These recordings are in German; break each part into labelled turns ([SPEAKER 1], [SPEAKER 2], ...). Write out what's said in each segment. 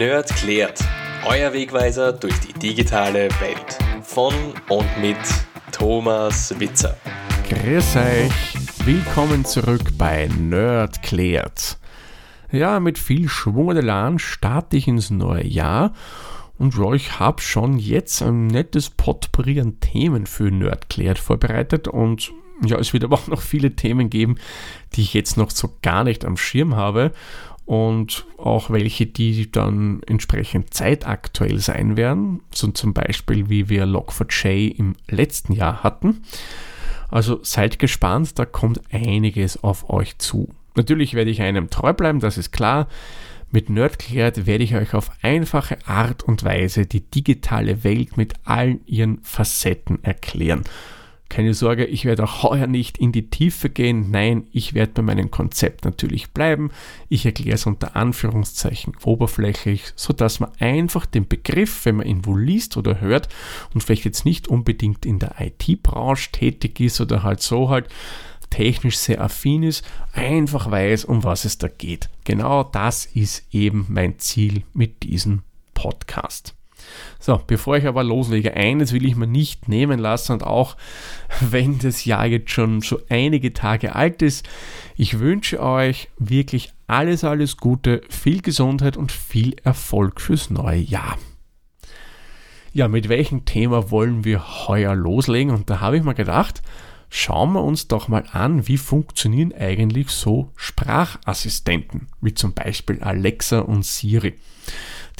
[SPEAKER 1] Nerd klärt. Euer Wegweiser durch die digitale Welt. Von und mit Thomas Witzer.
[SPEAKER 2] Grüß euch. Willkommen zurück bei Nerd klärt. Ja, mit viel Schwung und Elan starte ich ins neue Jahr und ja, ich habe schon jetzt ein nettes Potpourri an Themen für Nerd klärt vorbereitet und ja, es wird aber auch noch viele Themen geben, die ich jetzt noch so gar nicht am Schirm habe und auch welche, die dann entsprechend zeitaktuell sein werden, so zum Beispiel wie wir Log4j im letzten Jahr hatten. Also seid gespannt, da kommt einiges auf euch zu. Natürlich werde ich einem treu bleiben, das ist klar. Mit Nerdklärt werde ich euch auf einfache Art und Weise die digitale Welt mit allen ihren Facetten erklären. Keine Sorge, ich werde auch heuer nicht in die Tiefe gehen. Nein, ich werde bei meinem Konzept natürlich bleiben. Ich erkläre es unter Anführungszeichen oberflächlich, sodass man einfach den Begriff, wenn man ihn wohl liest oder hört und vielleicht jetzt nicht unbedingt in der IT-Branche tätig ist oder halt so halt technisch sehr affin ist, einfach weiß, um was es da geht. Genau das ist eben mein Ziel mit diesem Podcast. So, bevor ich aber loslege, eines will ich mir nicht nehmen lassen und auch wenn das Jahr jetzt schon so einige Tage alt ist, ich wünsche euch wirklich alles, alles Gute, viel Gesundheit und viel Erfolg fürs neue Jahr. Ja, mit welchem Thema wollen wir heuer loslegen? Und da habe ich mir gedacht, schauen wir uns doch mal an, wie funktionieren eigentlich so Sprachassistenten, wie zum Beispiel Alexa und Siri.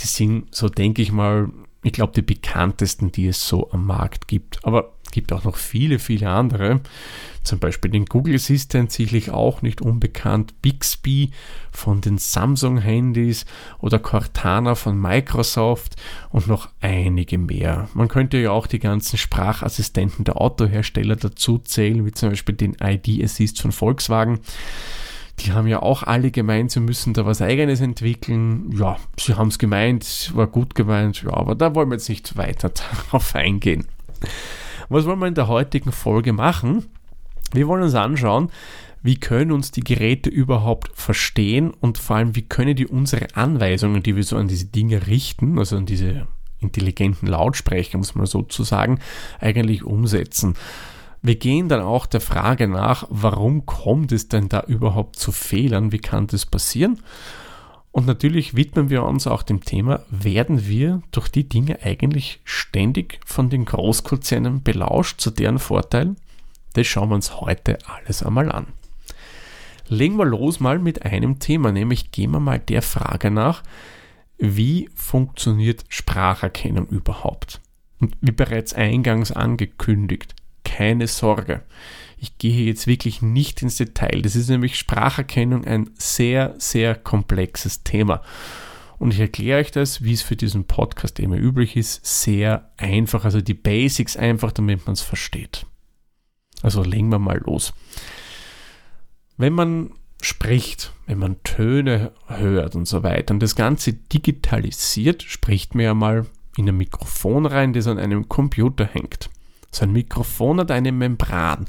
[SPEAKER 2] Die sind, so denke ich mal, ich glaube, die bekanntesten, die es so am Markt gibt. Aber es gibt auch noch viele, viele andere. Zum Beispiel den Google Assistant, sicherlich auch nicht unbekannt. Bixby von den Samsung-Handys oder Cortana von Microsoft und noch einige mehr. Man könnte ja auch die ganzen Sprachassistenten der Autohersteller dazu zählen, wie zum Beispiel den ID Assist von Volkswagen. Die haben ja auch alle gemeint, sie müssen da was eigenes entwickeln. Ja, sie haben es gemeint, war gut gemeint, ja, aber da wollen wir jetzt nicht weiter darauf eingehen. Was wollen wir in der heutigen Folge machen? Wir wollen uns anschauen, wie können uns die Geräte überhaupt verstehen und vor allem, wie können die unsere Anweisungen, die wir so an diese Dinge richten, also an diese intelligenten Lautsprecher, muss man sozusagen, eigentlich umsetzen. Wir gehen dann auch der Frage nach, warum kommt es denn da überhaupt zu Fehlern? Wie kann das passieren? Und natürlich widmen wir uns auch dem Thema, werden wir durch die Dinge eigentlich ständig von den Großkonzernen belauscht zu deren Vorteil? Das schauen wir uns heute alles einmal an. Legen wir los mal mit einem Thema, nämlich gehen wir mal der Frage nach, wie funktioniert Spracherkennung überhaupt? Und wie bereits eingangs angekündigt, keine Sorge. Ich gehe jetzt wirklich nicht ins Detail. Das ist nämlich Spracherkennung ein sehr, sehr komplexes Thema. Und ich erkläre euch das, wie es für diesen Podcast immer üblich ist, sehr einfach. Also die Basics einfach, damit man es versteht. Also legen wir mal los. Wenn man spricht, wenn man Töne hört und so weiter und das Ganze digitalisiert, spricht man ja mal in ein Mikrofon rein, das an einem Computer hängt. So ein Mikrofon hat eine Membran.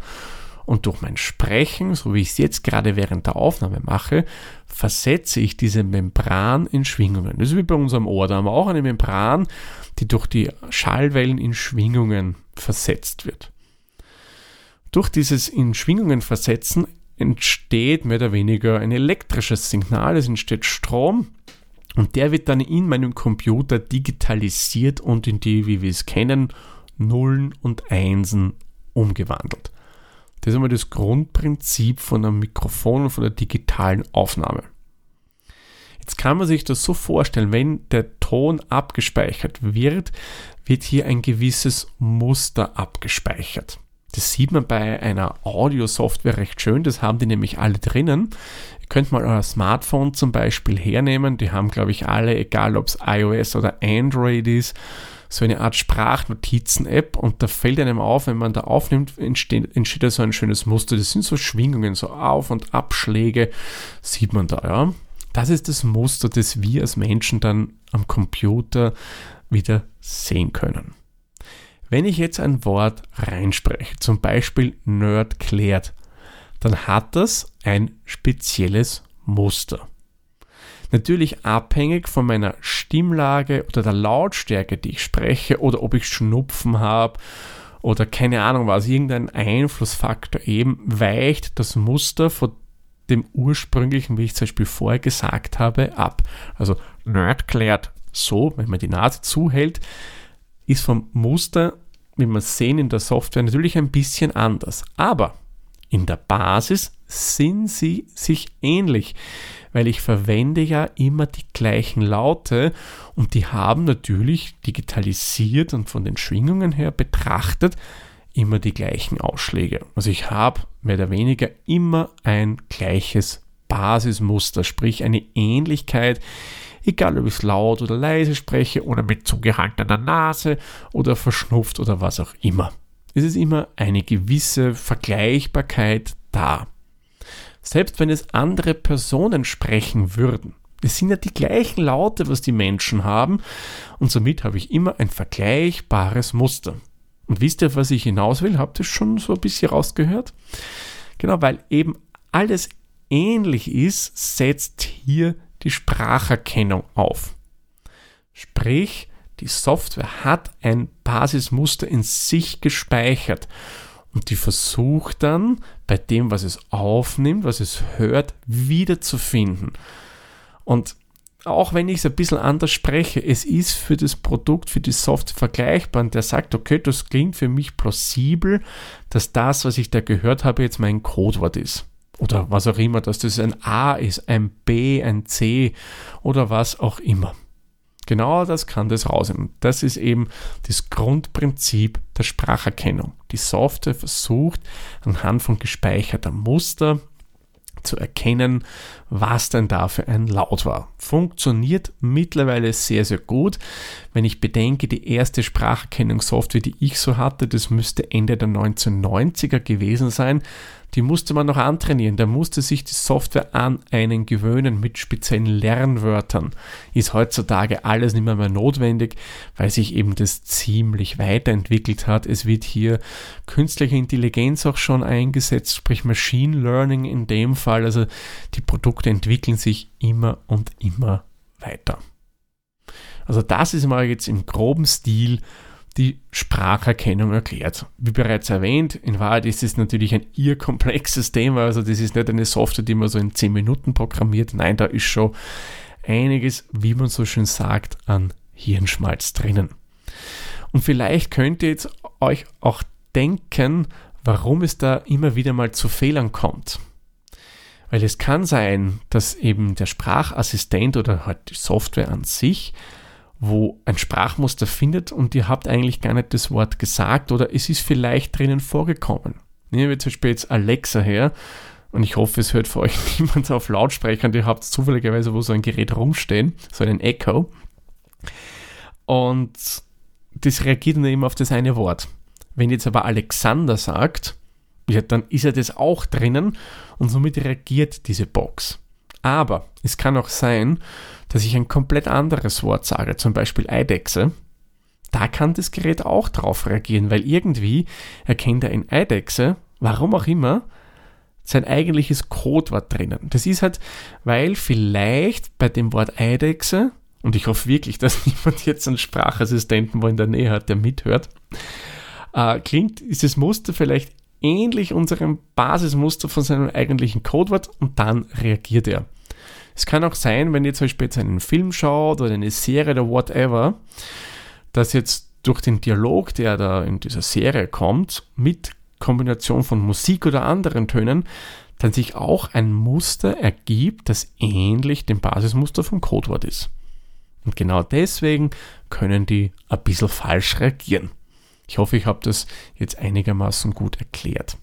[SPEAKER 2] Und durch mein Sprechen, so wie ich es jetzt gerade während der Aufnahme mache, versetze ich diese Membran in Schwingungen. Das ist wie bei unserem Ohr. Da haben wir auch eine Membran, die durch die Schallwellen in Schwingungen versetzt wird. Durch dieses in Schwingungen versetzen entsteht mehr oder weniger ein elektrisches Signal, es entsteht Strom und der wird dann in meinem Computer digitalisiert und in die, wie wir es kennen, Nullen und Einsen umgewandelt. Das ist einmal das Grundprinzip von einem Mikrofon und von der digitalen Aufnahme. Jetzt kann man sich das so vorstellen, wenn der Ton abgespeichert wird, wird hier ein gewisses Muster abgespeichert. Das sieht man bei einer Audio-Software recht schön, das haben die nämlich alle drinnen. Ihr könnt mal euer Smartphone zum Beispiel hernehmen, die haben glaube ich alle, egal ob es iOS oder Android ist, so eine Art Sprachnotizen-App und da fällt einem auf, wenn man da aufnimmt, entsteht, entsteht da so ein schönes Muster. Das sind so Schwingungen, so Auf- und Abschläge, sieht man da, ja. Das ist das Muster, das wir als Menschen dann am Computer wieder sehen können. Wenn ich jetzt ein Wort reinspreche, zum Beispiel Nerd klärt, dann hat das ein spezielles Muster. Natürlich abhängig von meiner Stimmlage oder der Lautstärke, die ich spreche oder ob ich Schnupfen habe oder keine Ahnung was, irgendein Einflussfaktor eben weicht das Muster von dem ursprünglichen, wie ich zum Beispiel vorher gesagt habe, ab. Also Nerd klärt so, wenn man die Nase zuhält, ist vom Muster, wie wir sehen in der Software, natürlich ein bisschen anders. Aber in der Basis sind sie sich ähnlich, weil ich verwende ja immer die gleichen Laute und die haben natürlich digitalisiert und von den Schwingungen her betrachtet immer die gleichen Ausschläge. Also ich habe mehr oder weniger immer ein gleiches Basismuster, sprich eine Ähnlichkeit, egal ob ich es laut oder leise spreche oder mit zugehaltener Nase oder verschnupft oder was auch immer. Es ist immer eine gewisse Vergleichbarkeit da. Selbst wenn es andere Personen sprechen würden, es sind ja die gleichen Laute, was die Menschen haben und somit habe ich immer ein vergleichbares Muster. Und wisst ihr, was ich hinaus will? Habt ihr schon so ein bisschen rausgehört? Genau, weil eben alles ähnlich ist, setzt hier die Spracherkennung auf. Sprich, die Software hat ein Basismuster in sich gespeichert und die versucht dann bei dem, was es aufnimmt, was es hört, wiederzufinden. Und auch wenn ich es ein bisschen anders spreche, es ist für das Produkt, für die Software vergleichbar und der sagt, okay, das klingt für mich plausibel, dass das, was ich da gehört habe, jetzt mein Codewort ist. Oder was auch immer, dass das ein A ist, ein B, ein C oder was auch immer. Genau das kann das rausnehmen. Das ist eben das Grundprinzip der Spracherkennung. Die Software versucht anhand von gespeicherter Muster zu erkennen, was denn da für ein Laut war. Funktioniert mittlerweile sehr, sehr gut. Wenn ich bedenke, die erste Spracherkennungssoftware, die ich so hatte, das müsste Ende der 1990er gewesen sein die musste man noch antrainieren. Da musste sich die Software an einen gewöhnen mit speziellen Lernwörtern. Ist heutzutage alles nicht mehr, mehr notwendig, weil sich eben das ziemlich weiterentwickelt hat. Es wird hier künstliche Intelligenz auch schon eingesetzt, sprich Machine Learning in dem Fall. Also die Produkte entwickeln sich immer und immer weiter. Also das ist mal jetzt im groben Stil die Spracherkennung erklärt. Wie bereits erwähnt, in Wahrheit ist es natürlich ein irrkomplexes Thema, also das ist nicht eine Software, die man so in 10 Minuten programmiert. Nein, da ist schon einiges, wie man so schön sagt, an Hirnschmalz drinnen. Und vielleicht könnt ihr jetzt euch auch denken, warum es da immer wieder mal zu Fehlern kommt. Weil es kann sein, dass eben der Sprachassistent oder halt die Software an sich wo ein Sprachmuster findet und ihr habt eigentlich gar nicht das Wort gesagt oder es ist vielleicht drinnen vorgekommen. Nehmen wir zum Beispiel jetzt Alexa her und ich hoffe, es hört für euch niemand auf Lautsprecher und ihr habt zufälligerweise wo so ein Gerät rumstehen, so einen Echo. Und das reagiert dann eben auf das eine Wort. Wenn jetzt aber Alexander sagt, dann ist ja das auch drinnen und somit reagiert diese Box. Aber es kann auch sein, dass ich ein komplett anderes Wort sage, zum Beispiel Eidechse. Da kann das Gerät auch drauf reagieren, weil irgendwie erkennt er in Eidechse, warum auch immer, sein eigentliches Codewort drinnen. Das ist halt, weil vielleicht bei dem Wort Eidechse, und ich hoffe wirklich, dass niemand jetzt einen Sprachassistenten wo in der Nähe hat, der mithört, äh, klingt, ist das Muster vielleicht ähnlich unserem Basismuster von seinem eigentlichen Codewort und dann reagiert er. Es kann auch sein, wenn ihr zum Beispiel jetzt einen Film schaut oder eine Serie oder whatever, dass jetzt durch den Dialog, der da in dieser Serie kommt, mit Kombination von Musik oder anderen Tönen, dann sich auch ein Muster ergibt, das ähnlich dem Basismuster vom Codewort ist. Und genau deswegen können die ein bisschen falsch reagieren. Ich hoffe, ich habe das jetzt einigermaßen gut erklärt.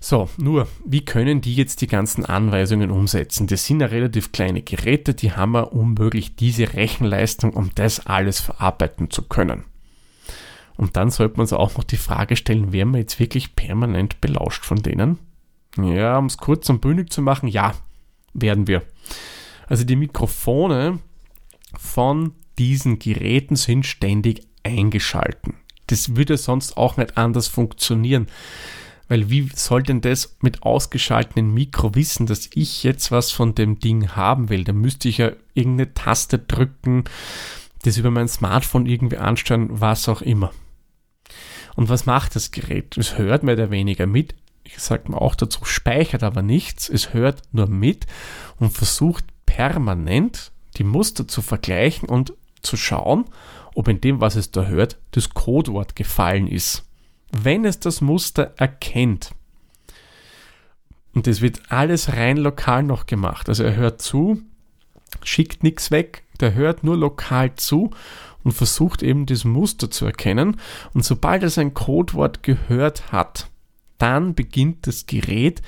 [SPEAKER 2] So, nur, wie können die jetzt die ganzen Anweisungen umsetzen? Das sind ja relativ kleine Geräte, die haben wir unmöglich diese Rechenleistung, um das alles verarbeiten zu können. Und dann sollte man uns auch noch die Frage stellen, werden wir jetzt wirklich permanent belauscht von denen? Ja, um es kurz und bündig zu machen, ja, werden wir. Also die Mikrofone von diesen Geräten sind ständig eingeschalten. Das würde sonst auch nicht anders funktionieren. Weil wie soll denn das mit ausgeschalteten Mikro wissen, dass ich jetzt was von dem Ding haben will? Da müsste ich ja irgendeine Taste drücken, das über mein Smartphone irgendwie ansteuern, was auch immer. Und was macht das Gerät? Es hört mehr oder weniger mit. Ich sage mal auch dazu, speichert aber nichts. Es hört nur mit und versucht permanent die Muster zu vergleichen und zu schauen, ob in dem, was es da hört, das Codewort gefallen ist. Wenn es das Muster erkennt, und das wird alles rein lokal noch gemacht, also er hört zu, schickt nichts weg, der hört nur lokal zu und versucht eben das Muster zu erkennen. Und sobald er sein Codewort gehört hat, dann beginnt das Gerät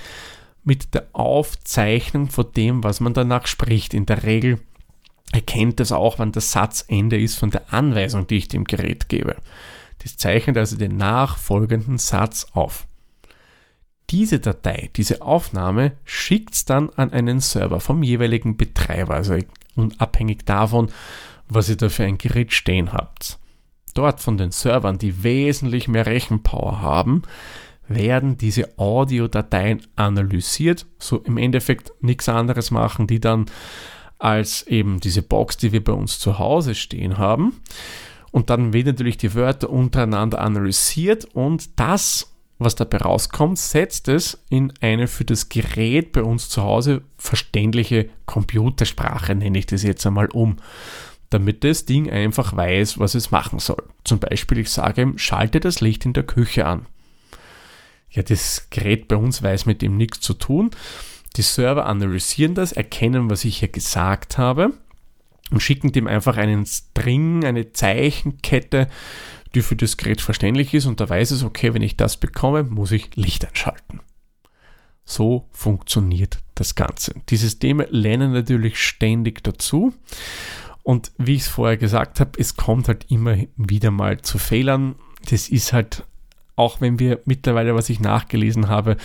[SPEAKER 2] mit der Aufzeichnung von dem, was man danach spricht. In der Regel erkennt es auch, wann das Satzende ist von der Anweisung, die ich dem Gerät gebe. Das zeichnet also den nachfolgenden Satz auf. Diese Datei, diese Aufnahme schickt es dann an einen Server vom jeweiligen Betreiber, also unabhängig davon, was ihr da für ein Gerät stehen habt. Dort von den Servern, die wesentlich mehr Rechenpower haben, werden diese Audiodateien analysiert, so im Endeffekt nichts anderes machen, die dann als eben diese Box, die wir bei uns zu Hause stehen haben. Und dann werden natürlich die Wörter untereinander analysiert und das, was dabei rauskommt, setzt es in eine für das Gerät bei uns zu Hause verständliche Computersprache, nenne ich das jetzt einmal um damit das Ding einfach weiß, was es machen soll. Zum Beispiel, ich sage ihm, schalte das Licht in der Küche an. Ja, das Gerät bei uns weiß mit dem nichts zu tun. Die Server analysieren das, erkennen, was ich hier gesagt habe und schicken dem einfach einen String, eine Zeichenkette, die für das Gerät verständlich ist und da weiß es, okay, wenn ich das bekomme, muss ich Licht einschalten. So funktioniert das Ganze. Die Systeme lernen natürlich ständig dazu und wie ich es vorher gesagt habe, es kommt halt immer wieder mal zu Fehlern. Das ist halt, auch wenn wir mittlerweile, was ich nachgelesen habe,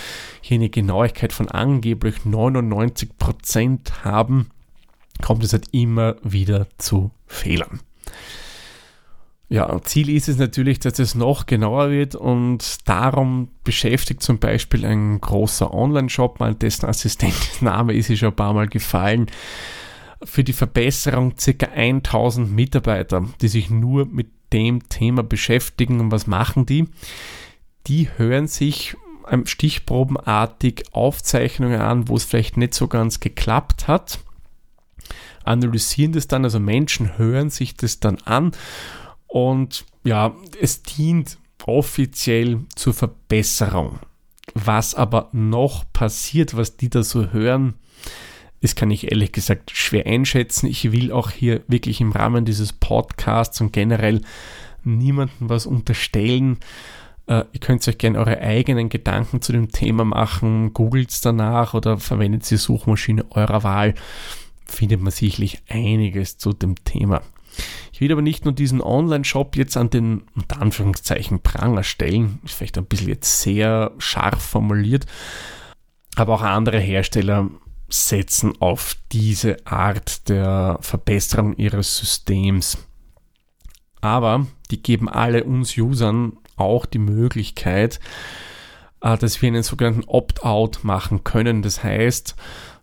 [SPEAKER 2] hier eine Genauigkeit von angeblich 99 Prozent haben, kommt es halt immer wieder zu Fehlern. Ja, Ziel ist es natürlich, dass es noch genauer wird und darum beschäftigt zum Beispiel ein großer Online-Shop, mal dessen Assistentname ist es schon ein paar Mal gefallen, für die Verbesserung ca. 1000 Mitarbeiter, die sich nur mit dem Thema beschäftigen. Und was machen die? Die hören sich stichprobenartig Aufzeichnungen an, wo es vielleicht nicht so ganz geklappt hat, analysieren das dann, also Menschen hören sich das dann an und ja, es dient offiziell zur Verbesserung. Was aber noch passiert, was die da so hören, das kann ich ehrlich gesagt schwer einschätzen. Ich will auch hier wirklich im Rahmen dieses Podcasts und generell niemandem was unterstellen. Äh, ihr könnt euch gerne eure eigenen Gedanken zu dem Thema machen, googelt es danach oder verwendet die Suchmaschine eurer Wahl. Findet man sicherlich einiges zu dem Thema. Ich will aber nicht nur diesen Online-Shop jetzt an den unter Anführungszeichen Pranger stellen, ist vielleicht ein bisschen jetzt sehr scharf formuliert, aber auch andere Hersteller setzen auf diese Art der Verbesserung ihres Systems. Aber die geben alle uns Usern auch die Möglichkeit, äh, dass wir einen sogenannten Opt-out machen können. Das heißt,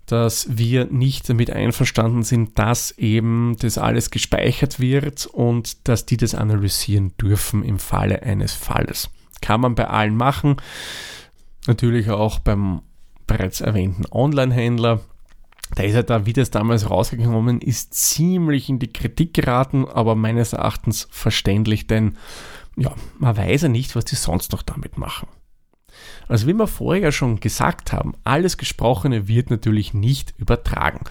[SPEAKER 2] dass wir nicht damit einverstanden sind, dass eben das alles gespeichert wird und dass die das analysieren dürfen im Falle eines Falles. Kann man bei allen machen. Natürlich auch beim bereits erwähnten Online-Händler. Da ist er da, wie das damals rausgekommen ist, ziemlich in die Kritik geraten, aber meines Erachtens verständlich, denn ja, man weiß ja nicht, was die sonst noch damit machen. Also wie wir vorher schon gesagt haben, alles Gesprochene wird natürlich nicht übertragen.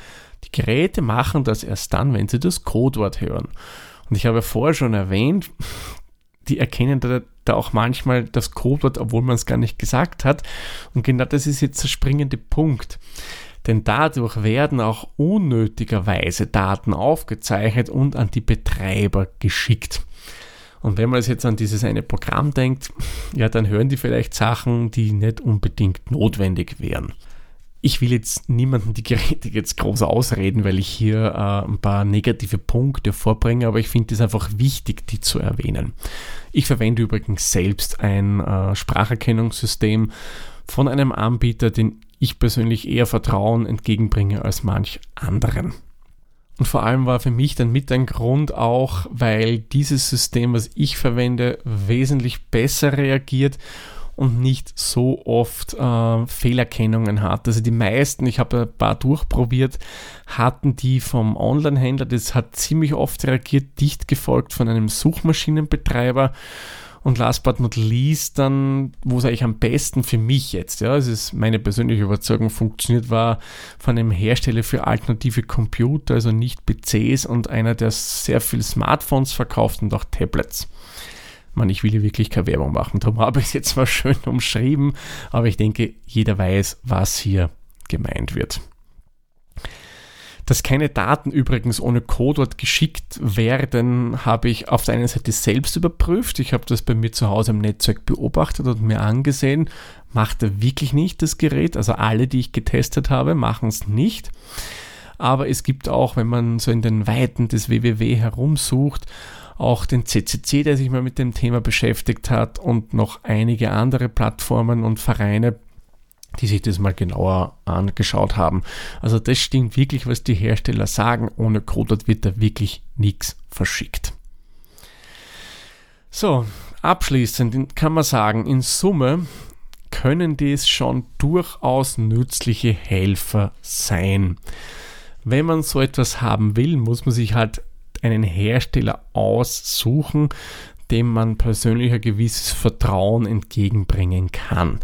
[SPEAKER 2] Die Geräte machen das erst dann, wenn sie das Codewort hören. Und ich habe vorher schon erwähnt, die erkennen da, da auch manchmal das Codewort, obwohl man es gar nicht gesagt hat. Und genau das ist jetzt der springende Punkt. Denn dadurch werden auch unnötigerweise Daten aufgezeichnet und an die Betreiber geschickt. Und wenn man jetzt an dieses eine Programm denkt, ja, dann hören die vielleicht Sachen, die nicht unbedingt notwendig wären. Ich will jetzt niemanden die Geräte jetzt groß ausreden, weil ich hier äh, ein paar negative Punkte vorbringe, aber ich finde es einfach wichtig, die zu erwähnen. Ich verwende übrigens selbst ein äh, Spracherkennungssystem von einem Anbieter, den ich persönlich eher Vertrauen entgegenbringe als manch anderen. Und vor allem war für mich dann mit ein Grund auch, weil dieses System, was ich verwende, wesentlich besser reagiert und nicht so oft äh, Fehlerkennungen hat. Also die meisten, ich habe ein paar durchprobiert, hatten die vom Online-Händler, das hat ziemlich oft reagiert, dicht gefolgt von einem Suchmaschinenbetreiber. Und last but not least, dann, wo es eigentlich am besten für mich jetzt, ja, es ist meine persönliche Überzeugung, funktioniert, war von einem Hersteller für alternative Computer, also nicht PCs und einer, der sehr viel Smartphones verkauft und auch Tablets. Man, ich will hier wirklich keine Werbung machen, darum habe ich es jetzt mal schön umschrieben, aber ich denke, jeder weiß, was hier gemeint wird. Dass keine Daten übrigens ohne Codewort geschickt werden, habe ich auf der einen Seite selbst überprüft. Ich habe das bei mir zu Hause im Netzwerk beobachtet und mir angesehen. Macht er wirklich nicht das Gerät. Also alle, die ich getestet habe, machen es nicht. Aber es gibt auch, wenn man so in den Weiten des WWW herumsucht, auch den CCC, der sich mal mit dem Thema beschäftigt hat und noch einige andere Plattformen und Vereine, die sich das mal genauer angeschaut haben. Also das stimmt wirklich, was die Hersteller sagen. Ohne Codewort wird da wirklich nichts verschickt. So, abschließend kann man sagen, in Summe können dies schon durchaus nützliche Helfer sein. Wenn man so etwas haben will, muss man sich halt einen Hersteller aussuchen, dem man persönlich ein gewisses Vertrauen entgegenbringen kann.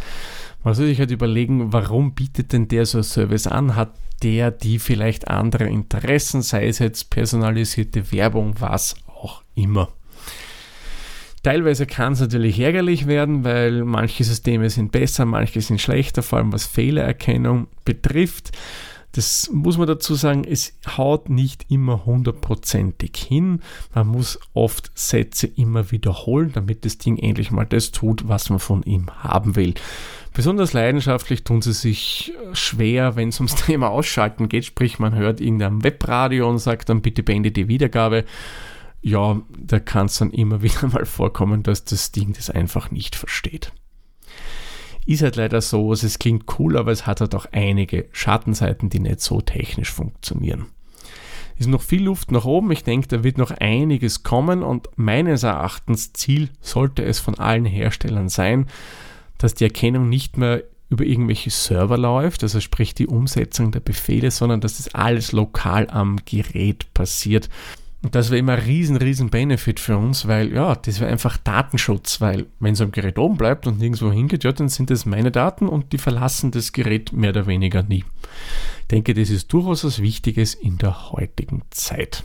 [SPEAKER 2] Man soll sich halt überlegen, warum bietet denn der so ein Service an? Hat der die vielleicht andere Interessen, sei es jetzt personalisierte Werbung, was auch immer. Teilweise kann es natürlich ärgerlich werden, weil manche Systeme sind besser, manche sind schlechter, vor allem was Fehlererkennung betrifft. Das muss man dazu sagen, es haut nicht immer hundertprozentig hin. Man muss oft Sätze immer wiederholen, damit das Ding endlich mal das tut, was man von ihm haben will. Besonders leidenschaftlich tun sie sich schwer, wenn es ums Thema Ausschalten geht, sprich man hört irgendein Webradio und sagt dann bitte beende die Wiedergabe. Ja, da kann es dann immer wieder mal vorkommen, dass das Ding das einfach nicht versteht. Ist halt leider so, es klingt cool, aber es hat halt auch einige Schattenseiten, die nicht so technisch funktionieren. Ist noch viel Luft nach oben. Ich denke, da wird noch einiges kommen und meines Erachtens Ziel sollte es von allen Herstellern sein, dass die Erkennung nicht mehr über irgendwelche Server läuft, also sprich die Umsetzung der Befehle, sondern dass das alles lokal am Gerät passiert. Und das wäre immer ein riesen, riesen Benefit für uns, weil ja, das wäre einfach Datenschutz, weil wenn es am Gerät oben bleibt und nirgendwo hingeht, ja, dann sind das meine Daten und die verlassen das Gerät mehr oder weniger nie. Ich denke, das ist durchaus was Wichtiges in der heutigen Zeit.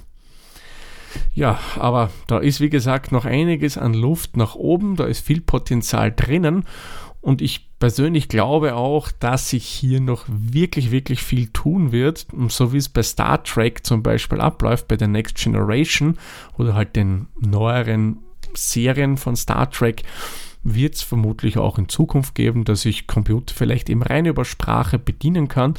[SPEAKER 2] Ja, aber da ist wie gesagt noch einiges an Luft nach oben, da ist viel Potenzial drinnen und ich persönlich glaube auch, dass sich hier noch wirklich, wirklich viel tun wird. So wie es bei Star Trek zum Beispiel abläuft, bei der Next Generation oder halt den neueren Serien von Star Trek, wird es vermutlich auch in Zukunft geben, dass ich Computer vielleicht eben rein über Sprache bedienen kann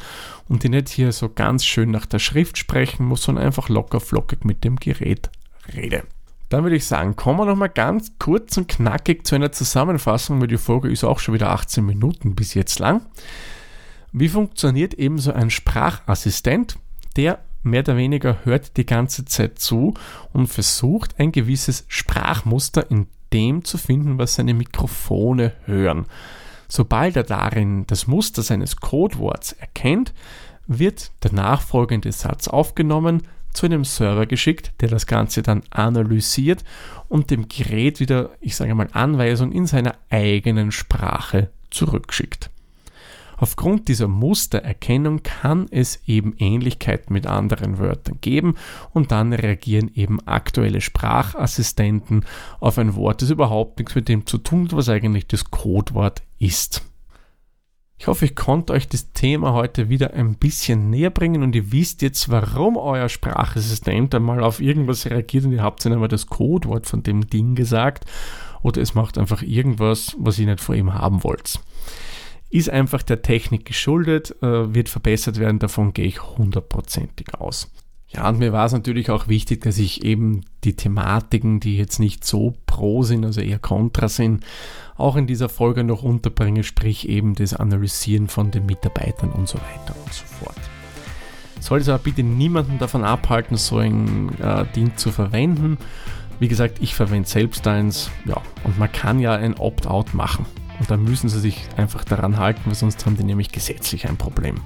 [SPEAKER 2] und die nicht hier so ganz schön nach der Schrift sprechen muss, sondern einfach locker flockig mit dem Gerät rede. Dann würde ich sagen, kommen wir nochmal ganz kurz und knackig zu einer Zusammenfassung, weil die Folge ist auch schon wieder 18 Minuten bis jetzt lang. Wie funktioniert eben so ein Sprachassistent, der mehr oder weniger hört die ganze Zeit zu und versucht ein gewisses Sprachmuster in dem zu finden, was seine Mikrofone hören. Sobald er darin das Muster seines Codeworts erkennt, wird der nachfolgende Satz aufgenommen, zu einem Server geschickt, der das Ganze dann analysiert und dem Gerät wieder, ich sage mal, Anweisungen in seiner eigenen Sprache zurückschickt. Aufgrund dieser Mustererkennung kann es eben Ähnlichkeiten mit anderen Wörtern geben und dann reagieren eben aktuelle Sprachassistenten auf ein Wort, das überhaupt nichts mit dem zu tun hat, was eigentlich das Codewort ist. Ich hoffe, ich konnte euch das Thema heute wieder ein bisschen näher bringen und ihr wisst jetzt, warum euer Sprachassistent einmal auf irgendwas reagiert und ihr habt dann einmal das Codewort von dem Ding gesagt oder es macht einfach irgendwas, was ihr nicht vor ihm haben wollt. ist einfach der Technik geschuldet, äh, wird verbessert werden, davon gehe ich hundertprozentig aus. Ja, und mir war es natürlich auch wichtig, dass ich eben die Thematiken, die jetzt nicht so pro sind, also eher kontra sind, auch in dieser Folge noch unterbringe, sprich eben das Analysieren von den Mitarbeitern und so weiter und so fort. Soll es aber bitte niemanden davon abhalten, so ein äh, Ding zu verwenden. Wie gesagt, ich verwende selbst eins, ja, und man kann ja ein Opt-out machen. Und da müssen sie sich einfach daran halten, weil sonst haben die nämlich gesetzlich ein Problem.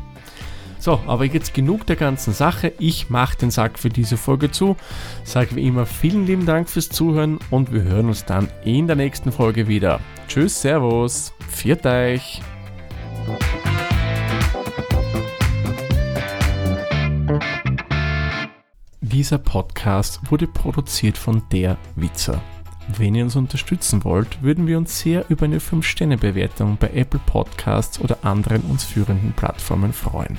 [SPEAKER 2] So, aber jetzt genug der ganzen Sache. Ich mache den Sack für diese Folge zu. Sage wie immer vielen lieben Dank fürs Zuhören und wir hören uns dann in der nächsten Folge wieder. Tschüss, Servus, viert euch. Dieser Podcast wurde produziert von der Witzer. Wenn ihr uns unterstützen wollt, würden wir uns sehr über eine 5-Sterne-Bewertung bei Apple Podcasts oder anderen uns führenden Plattformen freuen.